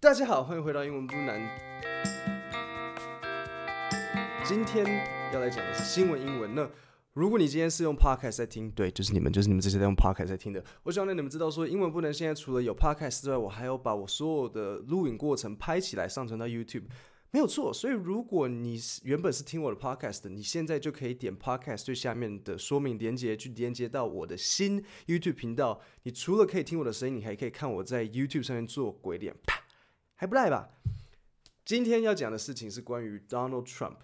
大家好，欢迎回到英文不难。今天要来讲的是新闻英文。那如果你今天是用 podcast 在听，对，就是你们，就是你们这些在用 podcast 在听的。我希望让你们知道，说英文不能现在除了有 podcast 之外，我还要把我所有的录影过程拍起来上传到 YouTube。没有错，所以如果你原本是听我的 podcast，你现在就可以点 podcast 最下面的说明连接，去连接到我的新 YouTube 频道。你除了可以听我的声音，你还可以看我在 YouTube 上面做鬼脸，啪，还不赖吧？今天要讲的事情是关于 Donald Trump。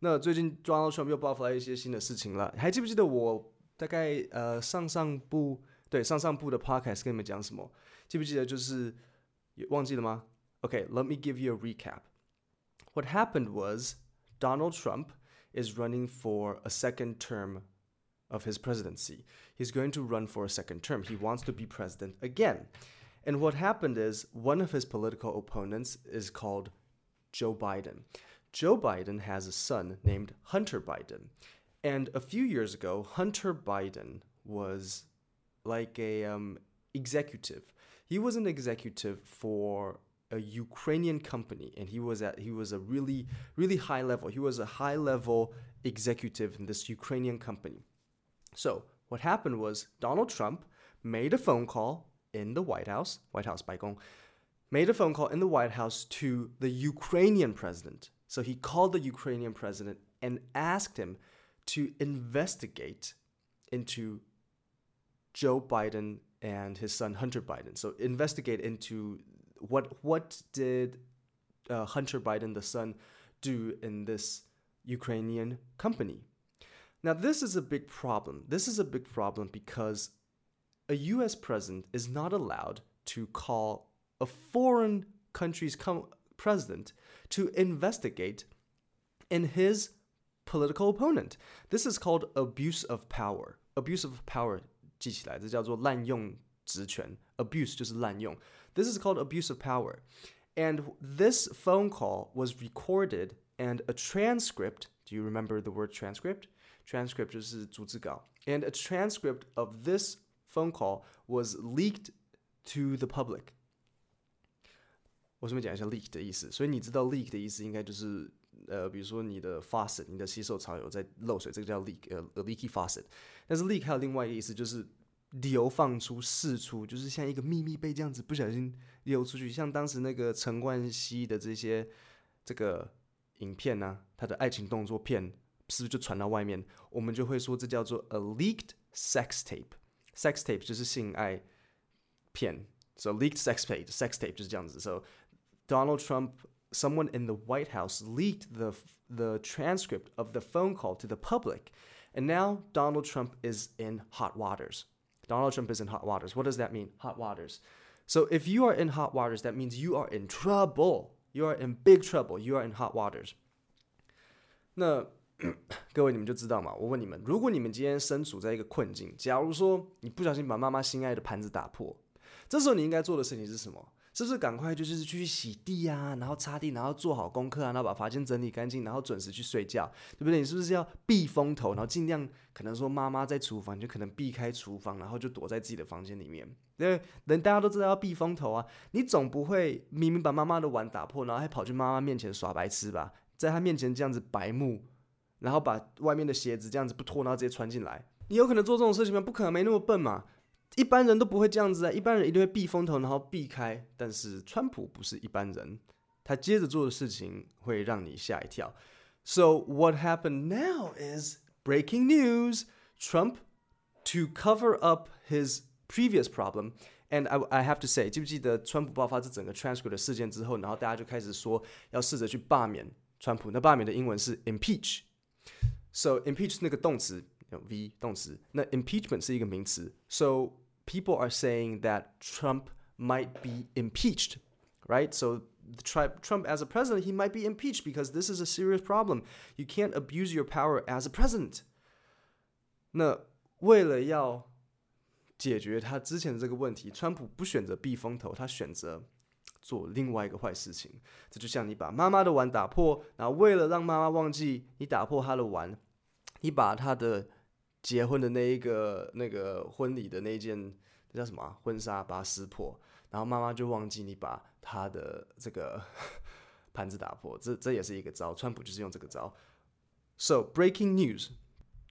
那最近 Donald Trump 又爆发了一些新的事情了，还记不记得我大概呃上上部对上上部的 podcast 跟你们讲什么？记不记得？就是忘记了吗？OK，let me give you a recap. What happened was Donald Trump is running for a second term of his presidency. He's going to run for a second term. He wants to be president again. And what happened is one of his political opponents is called Joe Biden. Joe Biden has a son named Hunter Biden. And a few years ago, Hunter Biden was like a um, executive. He was an executive for a Ukrainian company, and he was at he was a really really high level. He was a high level executive in this Ukrainian company. So what happened was Donald Trump made a phone call in the White House, White House 白宫, made a phone call in the White House to the Ukrainian president. So he called the Ukrainian president and asked him to investigate into Joe Biden and his son Hunter Biden. So investigate into what what did uh, Hunter Biden, the son, do in this Ukrainian company? Now, this is a big problem. This is a big problem because a U.S. president is not allowed to call a foreign country's com- president to investigate in his political opponent. This is called abuse of power. Abuse of power 记起来，这叫做滥用职权。Abuse 就是滥用。this is called abuse of power. And this phone call was recorded and a transcript, do you remember the word transcript? Transcript And a transcript of this phone call was leaked to the public. 我顺便讲一下 leak 的意思，所以你知道 leak 的意思应该就是呃，比如说你的 faucet，你的洗手槽有在漏水，这个叫 leak，呃，a leaky faucet。但是 leak 还有另外一个意思，就是流放出、释出，就是像一个秘密被这样子不小心流出去，像当时那个陈冠希的这些这个影片呢、他的爱情动作片是不是就传到外面？我们就会说这叫做 a leaked sex tape。sex tape 就是性爱片，so leaked sex tape sex tape 就是这样子。So Donald Trump, someone in the White House leaked the the transcript of the phone call to the public, and now Donald Trump is in hot waters. Donald Trump is in hot waters. What does that mean? Hot waters. So if you are in hot waters, that means you are in trouble. You are in big trouble. You are in hot waters. 那 各位你们就知道嘛。我问你们，如果你们今天身处在一个困境，假如说你不小心把妈妈心爱的盘子打破，这时候你应该做的事情是什么？是不是赶快就是去洗地啊，然后擦地，然后做好功课啊，然后把房间整理干净，然后准时去睡觉，对不对？你是不是要避风头，然后尽量可能说妈妈在厨房，你就可能避开厨房，然后就躲在自己的房间里面？对，人大家都知道要避风头啊，你总不会明明把妈妈的碗打破，然后还跑去妈妈面前耍白痴吧？在她面前这样子白目，然后把外面的鞋子这样子不脱，然后直接穿进来？你有可能做这种事情吗？不可能，没那么笨嘛。一般人都不会这样子啊，一般人一定会避风头，然后避开。但是川普不是一般人，他接着做的事情会让你吓一跳。So what happened now is breaking news: Trump to cover up his previous problem. And I I have to say，记不记得川普爆发这整个 transcript 的事件之后，然后大家就开始说要试着去罢免川普。那罢免的英文是 impeach。So impeach 是那个动词，v 动词。那 impeachment 是一个名词。So people are saying that Trump might be impeached, right? So Trump as a president, he might be impeached because this is a serious problem. You can't abuse your power as a president. 那为了要解决他之前的这个问题，川普不选择避风头，他选择 做另外一个坏事情。这就像你把妈妈的碗打破，然后为了让妈妈忘记你打破她的碗，你把她的结婚的那一个那个婚礼的那件，那叫什么婚纱，把它撕破，然后妈妈就忘记你把她的这个盘子打破，这这也是一个招。川普就是用这个招。So breaking news: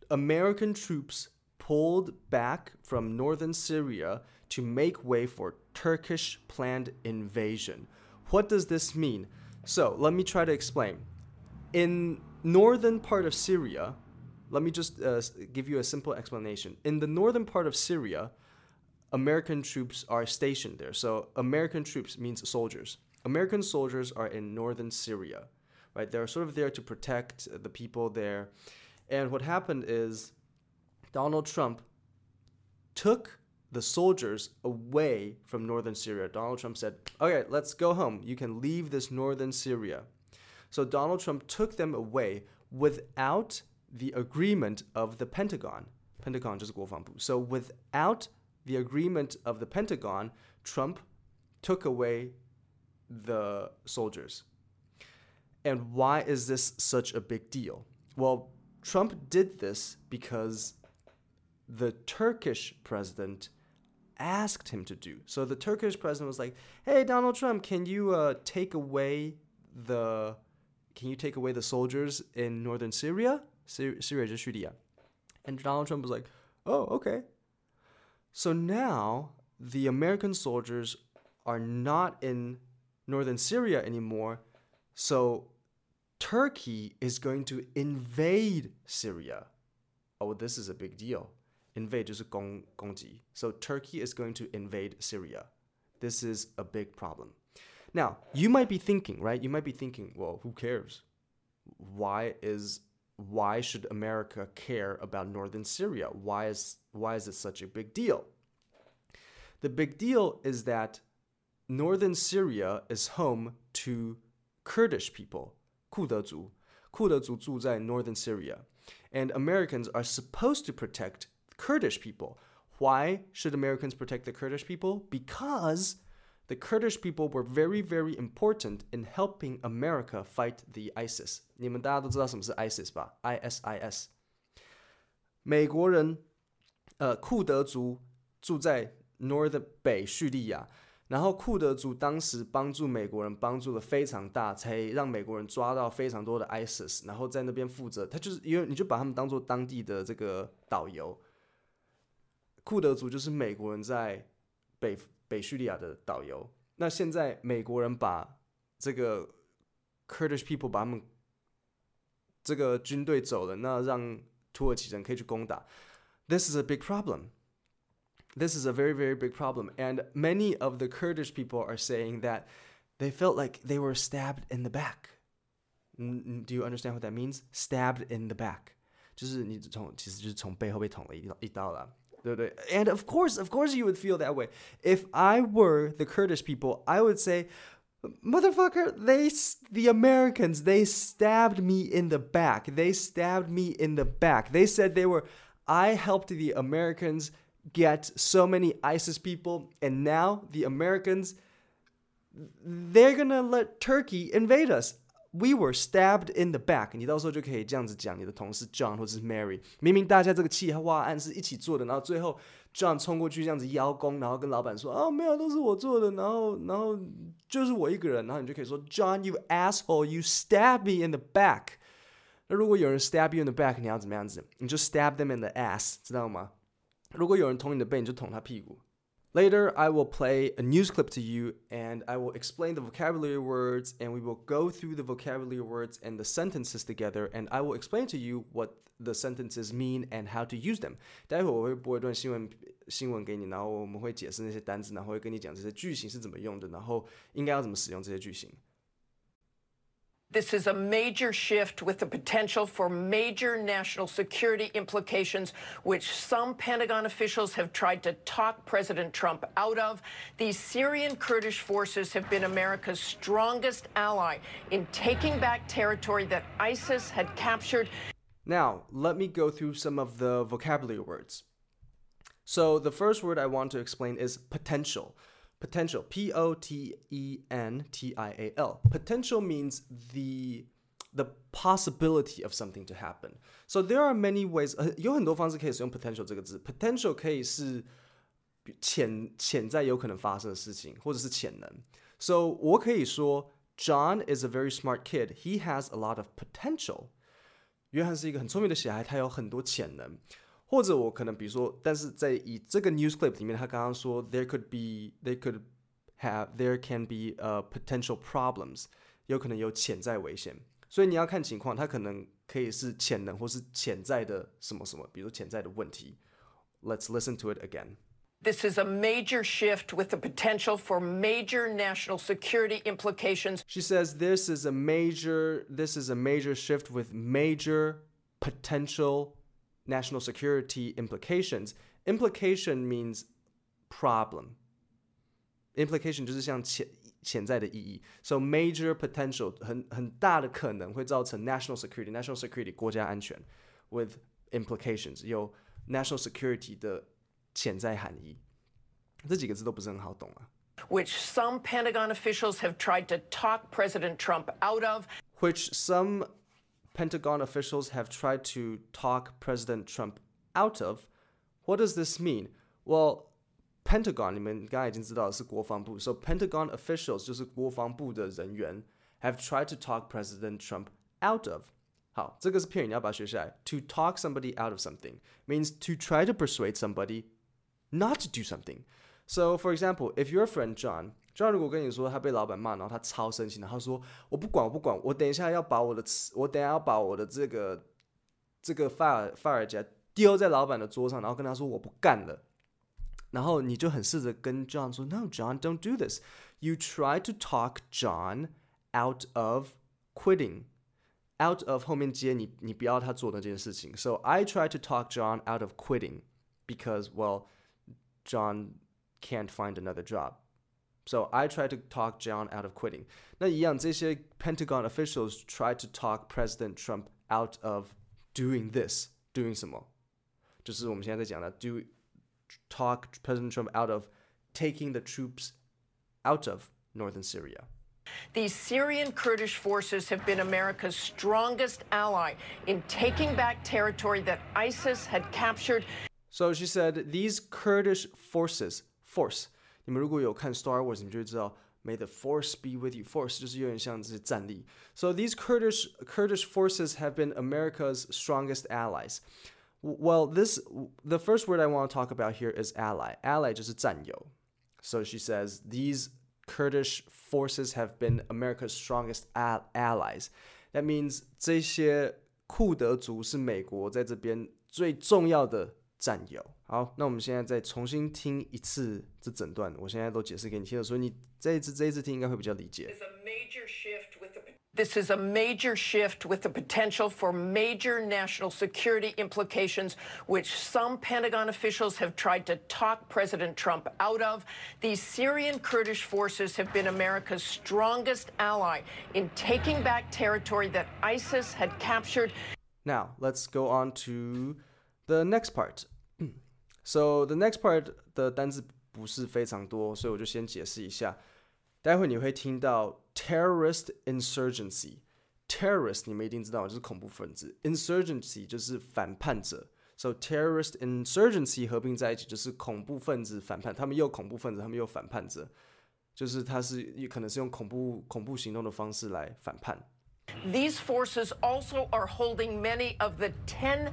American troops pulled back from northern Syria to make way for Turkish planned invasion. What does this mean? So let me try to explain. In northern part of Syria, let me just uh, give you a simple explanation. In the northern part of Syria, American troops are stationed there. So American troops means soldiers. American soldiers are in northern Syria, right? They're sort of there to protect the people there. And what happened is Donald Trump took the soldiers away from northern Syria. Donald Trump said, okay, let's go home. You can leave this northern Syria. So Donald Trump took them away without the agreement of the Pentagon. Pentagon 就是国防部. So without the agreement of the Pentagon, Trump took away the soldiers. And why is this such a big deal? Well, Trump did this because the Turkish president asked him to do. So the Turkish president was like, "Hey, Donald Trump, can you uh, take away the can you take away the soldiers in northern Syria, Syria just Syria?" And Donald Trump was like, "Oh, okay." So now the American soldiers are not in northern Syria anymore. So Turkey is going to invade Syria. Oh, this is a big deal invade 就是攻攻击. So Turkey is going to invade Syria. This is a big problem. Now, you might be thinking, right? You might be thinking, well, who cares? Why is why should America care about northern Syria? Why is why is it such a big deal? The big deal is that northern Syria is home to Kurdish people, 库德族. Kudazu northern Syria, and Americans are supposed to protect Kurdish people. Why should Americans protect the Kurdish people? Because the Kurdish people were very, very important in helping America fight the ISIS. 你们大家都知道什么是 ISIS 吧？ISIS。美国人，呃，库德族住在 North 北叙利亚，然后库德族当时帮助美国人帮助的非常大，才让美国人抓到非常多的 ISIS，然后在那边负责，他就是因为你就把他们当做当地的这个导游。 库德族就是美国人在北。北叙利亚的导游。那现在美国人把这个 Kurdish people 把他们这个军队走了，那让土耳其人可以去攻打。This is a big problem. This is a very, very big problem. And many of the Kurdish people are saying that they felt like they were stabbed in the back. Do you understand what that means? Stabbed in the back. 就是你从其实就是从背后被捅了一一刀了。 And of course, of course, you would feel that way. If I were the Kurdish people, I would say, motherfucker, they, the Americans, they stabbed me in the back. They stabbed me in the back. They said they were, I helped the Americans get so many ISIS people, and now the Americans, they're gonna let Turkey invade us. We were stabbed in the back。你到时候就可以这样子讲你的同事 John 或者是 Mary。明明大家这个计划案是一起做的，然后最后 John 冲过去这样子邀功，然后跟老板说：“哦，没有，都是我做的。”然后，然后就是我一个人。然后你就可以说：“John, you asshole, you stabbed me in the back。”那如果有人 stab you in the back，你要怎么样子？你就 stab them in the ass，知道吗？如果有人捅你的背，你就捅他屁股。Later, I will play a news clip to you and I will explain the vocabulary words and we will go through the vocabulary words and the sentences together and I will explain to you what the sentences mean and how to use them. 待会我会播一段新闻新闻给你，然后我们会解释那些单词，然后会跟你讲这些句型是怎么用的，然后应该要怎么使用这些句型。 This is a major shift with the potential for major national security implications, which some Pentagon officials have tried to talk President Trump out of. These Syrian Kurdish forces have been America's strongest ally in taking back territory that ISIS had captured. Now, let me go through some of the vocabulary words. So, the first word I want to explain is potential potential p o t e n t i a l potential means the the possibility of something to happen so there are many ways 有很多方式可以使用 potential 这个字 potential 可以是 潜潜在有可能发生的事情，或者是潜能。So 我可以说，John is a very smart kid. He has a lot of potential. 约翰是一个很聪明的小孩，他有很多潜能。 或者我可能比如说，但是在以这个 news clip 里面，他刚刚说 there could be they could have there can be uh potential problems，有可能有潜在危险。所以你要看情况，它可能可以是潜能或是潜在的什么什么，比如潜在的问题。Let's listen to it again. This is a major shift with the potential for major national security implications. She says this is a major this is a major shift with major potential national security implications. Implication means problem. Implication 就是像潜潜在的意义。So major potential 很很大的可能会造成 national security national security 国家安全 with implications 有 national security 的潜在含义。这几个字都不是很好懂啊。Which some Pentagon officials have tried to talk President Trump out of. Which some Pentagon officials have tried to talk President Trump out of. What does this mean? Well, Pentagon 你们刚才已经知道是国防部，so Pentagon officials 就是国防部的人员 have tried to talk President Trump out of. 好，这个是片语，你要把它学下来。To talk somebody out of something means to try to persuade somebody not to do something. So, for example, if your friend John John 如果跟你说他被老板骂，然后他超生气，然后他说我不管我不管，我等一下要把我的我等一下要把我的这个这个发尔发尔夹丢在老板的桌上，然后跟他说我不干了。然后你就很试着跟 John 说，No, John, don't do this. You try to talk John out of quitting. Out of 后面接你，你不要他做那件事情。So I try to talk John out of quitting because, well, John can't find another job. So I try to talk John out of quitting. 那一样，这些 Pentagon officials try to talk President Trump out of doing this. Doing 什么？就是我们现在在讲的 do talk President Trump out of taking the troops out of northern Syria. These Syrian Kurdish forces have been America's strongest ally in taking back territory that ISIS had captured. So she said these Kurdish forces, force 你们如果有看 Star Wars，你们就会知道 May the Force be with you. Force 就是有点像这些战力。So these Kurdish Kurdish forces have been America's strongest allies. Well, this the first word I want to talk about here is ally. Ally 就是战友。So she says these Kurdish forces have been America's strongest allies. That means 这些库德族是美国在这边最重要的 战友。好，那我们现在再重新听一次这整段，我现在都解释给你听了，所以你这一次这一次听应该会比较理解。This is a major shift with the potential for major national security implications, which some Pentagon officials have tried to talk President Trump out of. These Syrian Kurdish forces have been America's strongest ally in taking back territory that ISIS had captured. Now, let's go on to the next part. So the next part 的单词不是非常多，所以我就先解释一下。待会你会听到 terrorist insurgency。terrorist 你们一定知道就是恐怖分子，insurgency 就是反叛者。So terrorist insurgency 合并在一起就是恐怖分子反叛，他们又恐怖分子，他们又反叛者，就是他是可能是用恐怖恐怖行动的方式来反叛。These forces also are holding many of the 10,000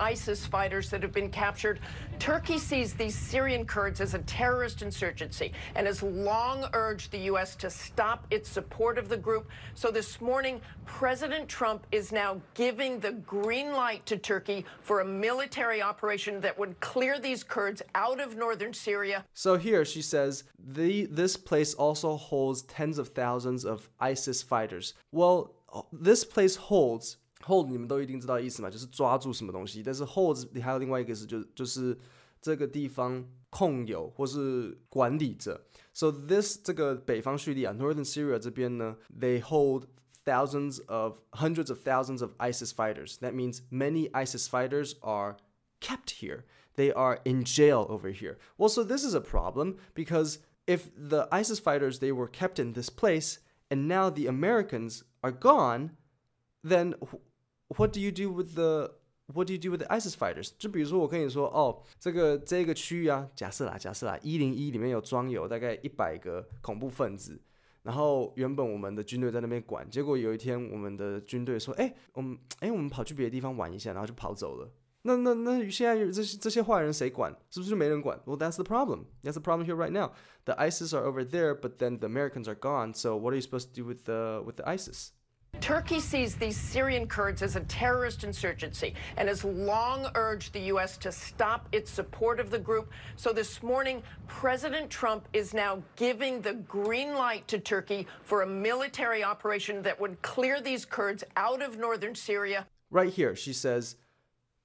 ISIS fighters that have been captured. Turkey sees these Syrian Kurds as a terrorist insurgency and has long urged the U.S. to stop its support of the group. So this morning, President Trump is now giving the green light to Turkey for a military operation that would clear these Kurds out of northern Syria. So here she says the, this place also holds tens of thousands of ISIS fighters. Well, this place holds hold 你们都一定知道意思嘛，就是抓住什么东西。但是 hold 还有另外一个是就就是这个地方控有或是管理着。So this 这个北方叙利亚 Northern Syria 这边呢，they hold thousands of hundreds of thousands of ISIS fighters. That means many ISIS fighters are kept here. They are in jail over here. Well, so this is a problem because if the ISIS fighters they were kept in this place and now the Americans are gone, then what do you do with the What do you do with the ISIS fighters？就比如说我跟你说，哦，这个这个区域啊，假设啦，假设啦，一零一里面有装有大概一百个恐怖分子，然后原本我们的军队在那边管，结果有一天我们的军队说，哎，我们哎我们跑去别的地方玩一下，然后就跑走了。那那那现在这些这些坏人谁管？是不是就没人管？Well, that's the problem. That's the problem here right now. The ISIS are over there, but then the Americans are gone. So what are you supposed to do with the with the ISIS? Turkey sees these Syrian Kurds as a terrorist insurgency and has long urged the U.S. to stop its support of the group. So this morning, President Trump is now giving the green light to Turkey for a military operation that would clear these Kurds out of northern Syria. Right here, she says,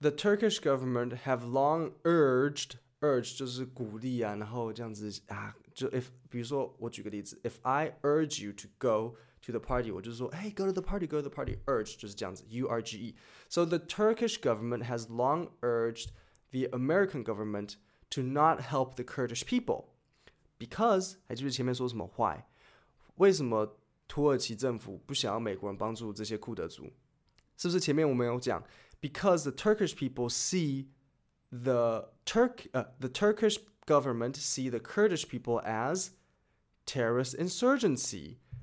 the Turkish government have long urged urge 就是鼓励啊，然后这样子啊，就 if 比如说我举个例子，if I urge you to go to the party，我就是说，hey go to the party go to the party urge 就是这样子，U R G E。So the Turkish government has long urged the American government to not help the Kurdish people because 还记得前面说什么 why？为什么土耳其政府不想要美国人帮助这些库德族？是不是前面我们有讲？Because the Turkish people see the Turk uh, the Turkish government see the Kurdish people as terrorist insurgency.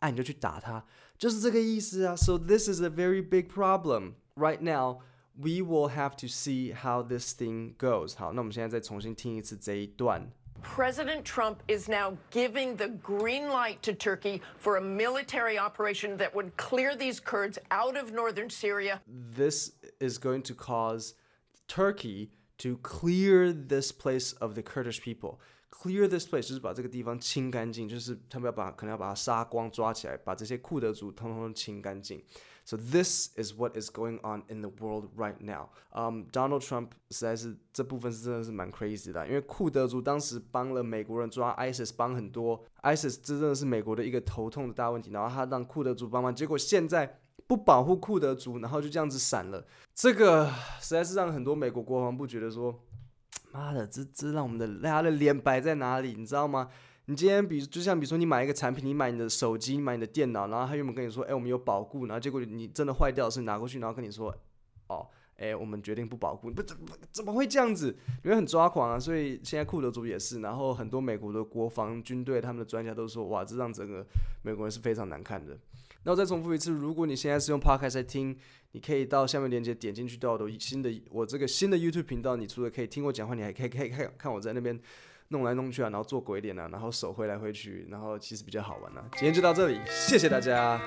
款，啊，你就去打他，就是这个意思啊。So this is a very big problem right now. We will have to see how this thing goes. 好，那我们现在再重新听一次这一段。President Trump is now giving the green light to Turkey for a military operation that would clear these Kurds out of northern Syria. This is going to cause Turkey to clear this place of the Kurdish people. Clear this place 就是把这个地方清干净，就是他们要把可能要把它杀光抓起来，把这些库德族通通清干净。So this is what is going on in the world right now. Um, Donald Trump 实在是这部分是真的是蛮 crazy 的，因为库德族当时帮了美国人抓 ISIS，帮很多 ISIS，这真的是美国的一个头痛的大问题。然后他让库德族帮忙，结果现在不保护库德族，然后就这样子闪了。这个实在是让很多美国国防部觉得说，妈的，这这让我们的大家的脸摆在哪里，你知道吗？你今天比就像比如说你买一个产品，你买你的手机，你买你的电脑，然后他原本跟你说，哎，我们有保固，然后结果你真的坏掉，是拿过去，然后跟你说，哦，哎，我们决定不保固，不怎怎么会这样子？因为很抓狂啊，所以现在库德族也是，然后很多美国的国防军队他们的专家都说，哇，这让整个美国人是非常难看的。那我再重复一次，如果你现在是用 Podcast 在听，你可以到下面链接点进去到我的新的我这个新的 YouTube 频道，你除了可以听我讲话，你还可以可以看看我在那边。弄来弄去啊，然后做鬼脸啊，然后手挥来挥去，然后其实比较好玩啊。今天就到这里，谢谢大家。